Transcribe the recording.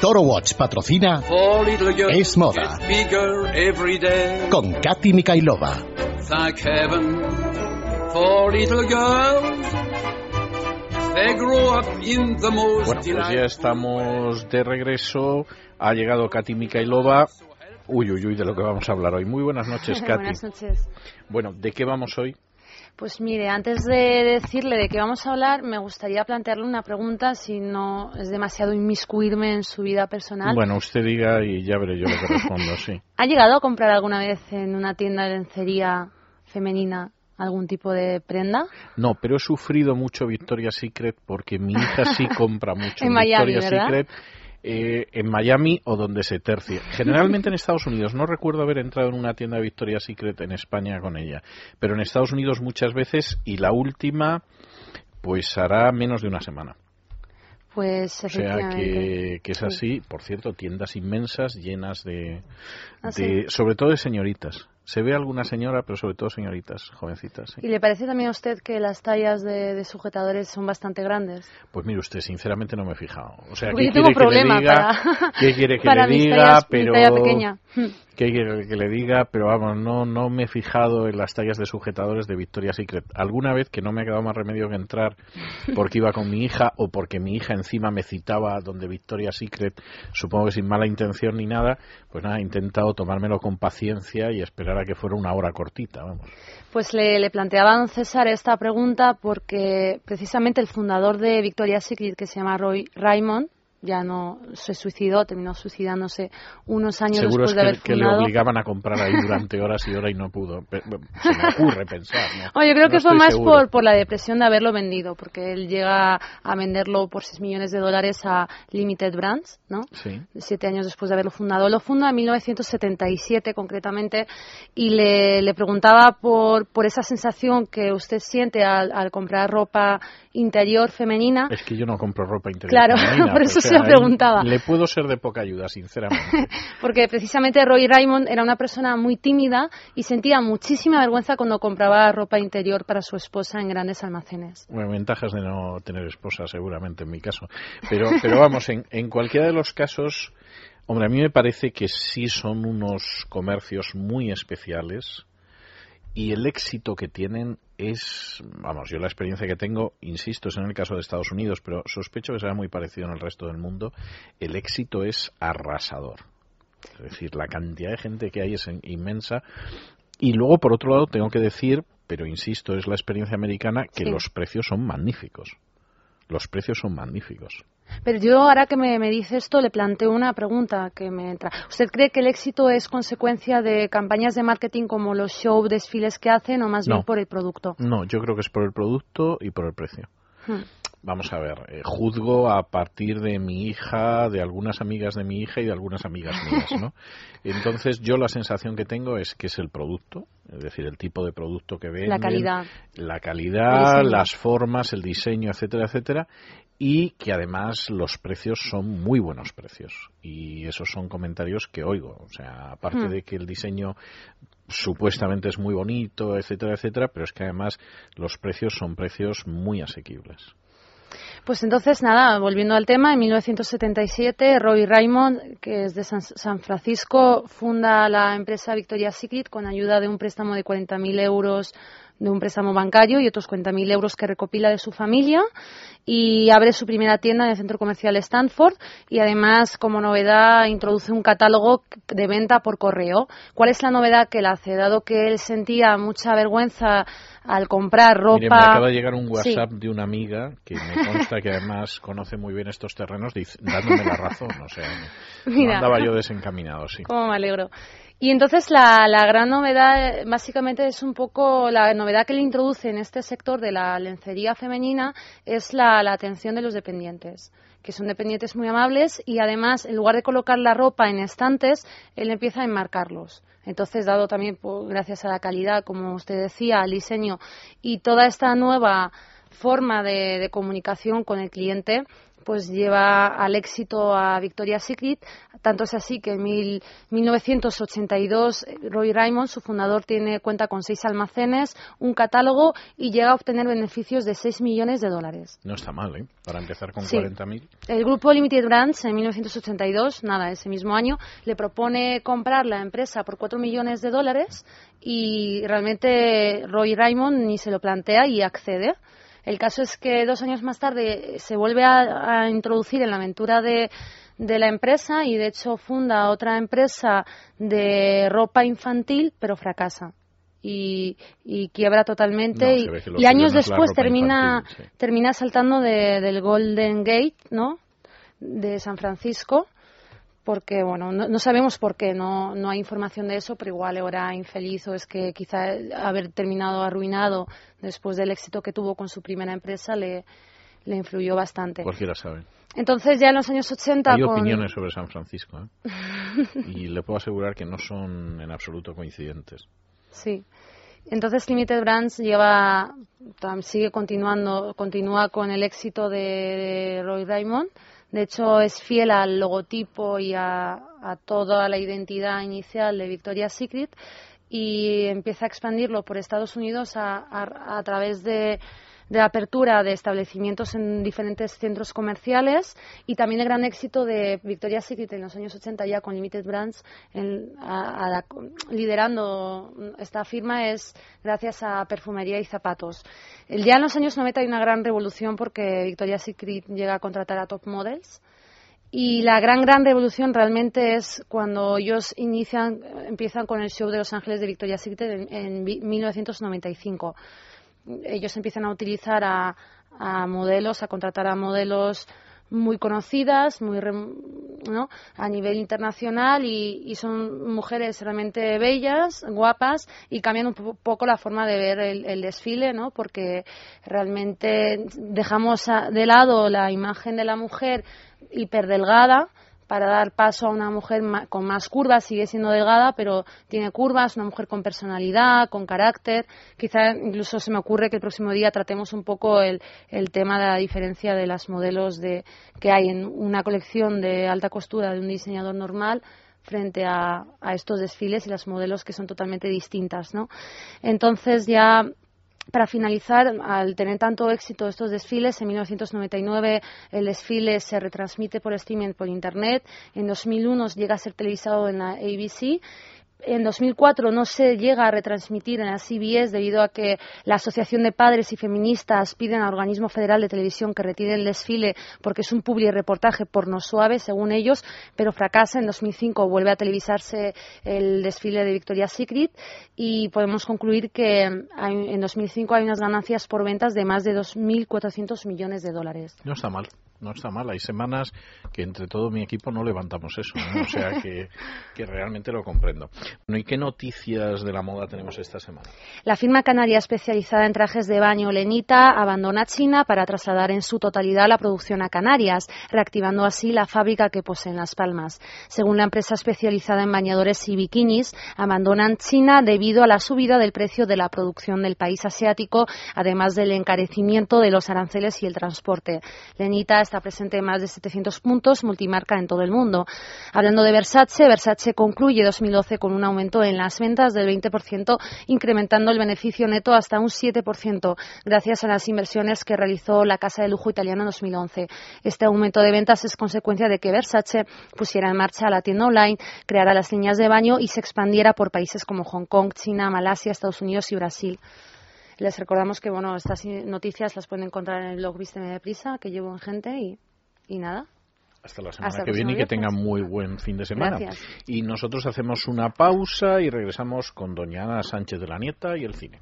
Toro Watch patrocina Es Moda con Katy Mikailova. Bueno, pues ya estamos de regreso. Ha llegado Katy Mikailova. Uy, uy, uy, de lo que vamos a hablar hoy. Muy buenas noches, Katy. buenas noches. Bueno, ¿de qué vamos hoy? Pues mire, antes de decirle de qué vamos a hablar, me gustaría plantearle una pregunta, si no es demasiado inmiscuirme en su vida personal. Bueno, usted diga y ya veré yo lo que respondo, sí. ¿Ha llegado a comprar alguna vez en una tienda de lencería femenina algún tipo de prenda? No, pero he sufrido mucho Victoria's Secret porque mi hija sí compra mucho En Miami, Victoria's ¿verdad? Secret. Eh, en Miami o donde se tercie. Generalmente en Estados Unidos. No recuerdo haber entrado en una tienda de Victoria's Secret en España con ella. Pero en Estados Unidos muchas veces y la última pues hará menos de una semana. Pues O sea que, que es Sí. así. Por cierto, tiendas inmensas llenas de, Ah, de sí. sobre todo de señoritas. Se ve alguna señora, pero sobre todo señoritas, jovencitas. sí. ¿Y le parece también a usted que las tallas de, de sujetadores son bastante grandes? Pues mire usted, sinceramente no me he fijado. O sea, Porque ¿qué quiere que le diga? para, ¿Qué quiere que para le mis diga? tallas, mi pero talla pequeña. Hmm. ¿Qué quiere que le diga? Pero vamos, no, no me he fijado en las tallas de sujetadores de Victoria's Secret. Alguna vez que no me ha quedado más remedio que entrar porque iba con mi hija o porque mi hija encima me citaba donde Victoria's Secret, supongo que sin mala intención ni nada, pues nada, he intentado tomármelo con paciencia y esperar a que fuera una hora cortita, vamos. Pues le, le planteaba a don César esta pregunta porque precisamente el fundador de Victoria's Secret, que se llama Roy Raymond, ya no se suicidó, terminó suicidándose unos años Seguro después es de haber que, que le obligaban a comprar ahí durante horas y horas y no pudo. Se me ocurre pensar, ¿no? Yo creo No que fue más seguro. por, por la depresión de haberlo vendido, porque él llega a venderlo por 6 millones de dólares a Limited Brands, ¿no? Sí. siete años después de haberlo fundado. Lo funda en 1977 concretamente y le, le preguntaba por, por esa sensación que usted siente al, al comprar ropa interior femenina. Es que yo no compro ropa interior. Claro, femenina, por eso se lo preguntaba. Le puedo ser de poca ayuda, sinceramente. Porque precisamente Roy Raymond era una persona muy tímida y sentía muchísima vergüenza cuando compraba ropa interior para su esposa en grandes almacenes. Bueno, ventajas de no tener esposa, seguramente, en mi caso. Pero, pero vamos, en, en cualquiera de los casos, hombre, a mí me parece que sí son unos comercios muy especiales y el éxito que tienen es, vamos, yo la experiencia que tengo, insisto, es en el caso de Estados Unidos, pero sospecho que será muy parecido en el resto del mundo, el éxito es arrasador. Es decir, la cantidad de gente que hay es en- inmensa. Y luego, por otro lado, tengo que decir, pero insisto, es la experiencia americana, que Sí. los precios son magníficos. Los precios son magníficos. Pero yo ahora que me, me dice esto le planteo una pregunta que me entra. ¿Usted cree que el éxito es consecuencia de campañas de marketing como los show, desfiles que hacen o más No. bien por el producto? No, yo creo que es por el producto y por el precio. Hmm. Vamos a ver, eh, juzgo a partir de mi hija, de algunas amigas de mi hija y de algunas amigas mías, ¿no? Entonces yo la sensación que tengo es que es el producto, es decir, el tipo de producto que venden, La calidad. la calidad, las formas, el diseño, etcétera, etcétera, y que además los precios son muy buenos precios. Y esos son comentarios que oigo. O sea, aparte Hmm. de que el diseño supuestamente es muy bonito, etcétera, etcétera, pero es que además los precios son precios muy asequibles. Pues entonces, nada, volviendo al tema, en 1977 Roy Raymond, que es de San, Francisco, funda la empresa Victoria's Secret con ayuda de un préstamo de 40.000 euros de un préstamo bancario y otros 40.000 euros que recopila de su familia y abre su primera tienda en el centro comercial Stanford y además como novedad introduce un catálogo de venta por correo. ¿Cuál es la novedad que él hace? Dado que él sentía mucha vergüenza al comprar ropa. Mire, me acaba de llegar un Sí. WhatsApp de una amiga que me consta que además conoce muy bien estos terrenos, dándome la razón. O sea, no Mira. andaba yo desencaminado, sí. Cómo me alegro. Y entonces la, la gran novedad, básicamente es un poco la novedad que le introduce en este sector de la lencería femenina es la, la atención de los dependientes, que son dependientes muy amables y además en lugar de colocar la ropa en estantes, él empieza a enmarcarlos. Entonces, dado también gracias a la calidad, como usted decía, al diseño y toda esta nueva forma de, de comunicación con el cliente, pues lleva al éxito a Victoria's Secret. Tanto es así que en 1982 Roy Raymond, su fundador, tiene cuenta con seis almacenes, un catálogo y llega a obtener beneficios de 6 millones de dólares. No está mal, ¿eh? Para empezar con 40.000. El grupo Limited Brands en 1982, nada, ese mismo año, le propone comprar la empresa por 4 millones de dólares y realmente Roy Raymond ni se lo plantea y accede. El caso es que dos años más tarde se vuelve a, introducir en la aventura de, la empresa y de hecho funda otra empresa de ropa infantil, pero fracasa. Y, quiebra totalmente y, años después termina termina saltando del Golden Gate no de San Francisco porque bueno no, sabemos por qué no, no hay información de eso pero igual era infeliz o es que quizá haber terminado arruinado después del éxito que tuvo con su primera empresa le, le influyó bastante. Cualquiera sabe entonces ya en los años 80 hay opiniones sobre San Francisco ¿eh? y le puedo asegurar que no son en absoluto coincidentes. Sí. Entonces Limited Brands lleva sigue continuando continúa con el éxito de Roy Raymond de hecho, es fiel al logotipo y a, toda la identidad inicial de Victoria's Secret y empieza a expandirlo por Estados Unidos a través de de apertura de establecimientos en diferentes centros comerciales y también el gran éxito de Victoria's Secret en los años 80 ya con Limited Brands liderando esta firma es gracias a perfumería y zapatos. Ya en los años 90 hay una gran revolución porque Victoria's Secret llega a contratar a top models y la gran, gran revolución realmente es cuando ellos inician, empiezan con el show de Los Ángeles de Victoria's Secret en, en 1995 ellos empiezan a utilizar a, modelos, a contratar a modelos muy conocidas, muy ¿no? a nivel internacional y, son mujeres realmente bellas, guapas y cambian un poco la forma de ver el, el, desfile, ¿no? Porque realmente dejamos de lado la imagen de la mujer hiperdelgada para dar paso a una mujer con más curvas, sigue siendo delgada, pero tiene curvas, una mujer con personalidad, con carácter. Quizá incluso se me ocurre que el próximo día tratemos un poco el, tema de la diferencia de las modelos de, que hay en una colección de alta costura de un diseñador normal frente a, a estos desfiles y las modelos que son totalmente distintas, ¿no? Entonces ya para finalizar, al tener tanto éxito estos desfiles, en 1999 el desfile se retransmite por streaming por Internet, en 2001 llega a ser televisado en la ABC en 2004 no se llega a retransmitir en la CBS debido a que la Asociación de Padres y Feministas piden al Organismo Federal de Televisión que retire el desfile porque es un publi reportaje porno suave, según ellos, pero fracasa. En 2005 vuelve a televisarse el desfile de Victoria's Secret y podemos concluir que en 2005 hay unas ganancias por ventas de más de 2.400 millones de dólares. No está mal no está mal. Hay semanas que entre todo mi equipo no levantamos eso, o sea que, que, realmente lo comprendo. Bueno, ¿Y qué noticias de la moda tenemos esta semana? La firma canaria especializada en trajes de baño Lenita abandona China para trasladar en su totalidad la producción a Canarias, reactivando así la fábrica que posee en Las Palmas. Según la empresa especializada en bañadores y bikinis, abandonan China debido a la subida del precio de la producción del país asiático, además del encarecimiento de los aranceles y el transporte. Lenita está presente en más de 700 puntos multimarca en todo el mundo. Hablando de Versace, Versace concluye 2012 con un aumento en las ventas del 20%, incrementando el beneficio neto hasta un 7%, gracias a las inversiones que realizó la casa de lujo italiana en 2011. Este aumento de ventas es consecuencia de que Versace pusiera en marcha la tienda online, creara las líneas de baño y se expandiera por países como Hong Kong, China, Malasia, Estados Unidos y Brasil. Les recordamos que bueno, estas noticias las pueden encontrar en el blog Vísteme de Prisa, que llevo en gente y, y nada. Hasta la semana que viene y que tengan muy buen fin de semana. Y nosotros hacemos una pausa y regresamos con doña Ana Sánchez de la Nieta y el cine.